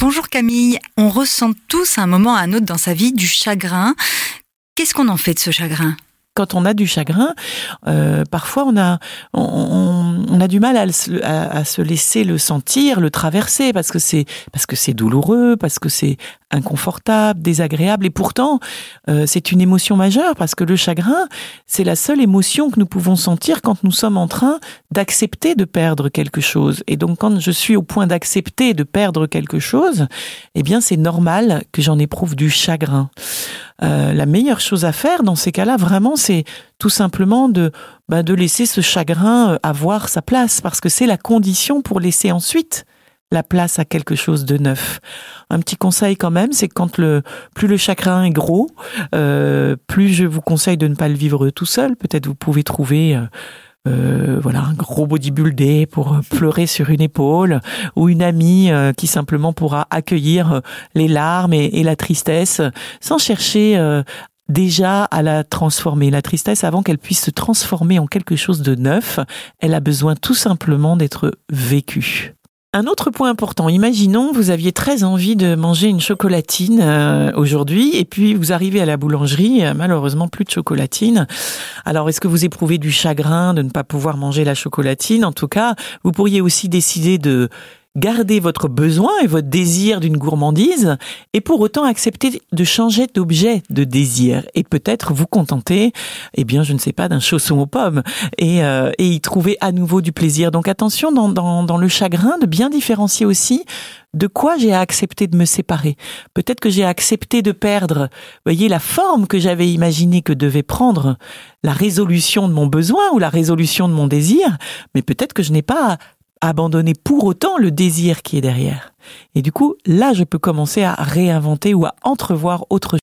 Bonjour Camille, on ressent tous à un moment à un autre dans sa vie du chagrin. Qu'est-ce qu'on en fait de ce chagrin? Quand on a du chagrin, euh, parfois on a on, a du mal à, se laisser le sentir, le traverser parce que c'est parce que c'est douloureux, parce que c'est inconfortable, désagréable et pourtant euh, c'est une émotion majeure parce que le chagrin c'est la seule émotion que nous pouvons sentir quand nous sommes en train d'accepter de perdre quelque chose et donc quand je suis au point d'accepter de perdre quelque chose, eh bien c'est normal que j'en éprouve du chagrin. Euh, la meilleure chose à faire dans ces cas-là, vraiment, c'est tout simplement de, bah, de laisser ce chagrin euh, avoir sa place, parce que c'est la condition pour laisser ensuite la place à quelque chose de neuf. Un petit conseil quand même, c'est quand le plus le chagrin est gros, euh, plus je vous conseille de ne pas le vivre tout seul. Peut-être vous pouvez trouver euh, euh, voilà un gros bodybuildé pour euh, pleurer sur une épaule ou une amie euh, qui simplement pourra accueillir les larmes et, la tristesse sans chercher déjà à la transformer. La tristesse, avant qu'elle puisse se transformer en quelque chose de neuf, elle a besoin tout simplement d'être vécue. Un autre point important, imaginons vous aviez très envie de manger une chocolatine euh, aujourd'hui et puis vous arrivez à la boulangerie, euh, malheureusement plus de chocolatine. Alors est-ce que vous éprouvez du chagrin de ne pas pouvoir manger la chocolatine? En tout cas, vous pourriez aussi décider de Gardez votre besoin et votre désir d'une gourmandise et pour autant accepter de changer d'objet de désir et peut-être vous contenter, eh bien, je ne sais pas, d'un chausson aux pommes et, euh, et y trouver à nouveau du plaisir. Donc attention dans, dans, dans le chagrin de bien différencier aussi de quoi j'ai accepté de me séparer. Peut-être que j'ai accepté de perdre, voyez, la forme que j'avais imaginé que devait prendre la résolution de mon besoin ou la résolution de mon désir, mais peut-être que je n'ai pas abandonner pour autant le désir qui est derrière. Et du coup, là, je peux commencer à réinventer ou à entrevoir autre chose.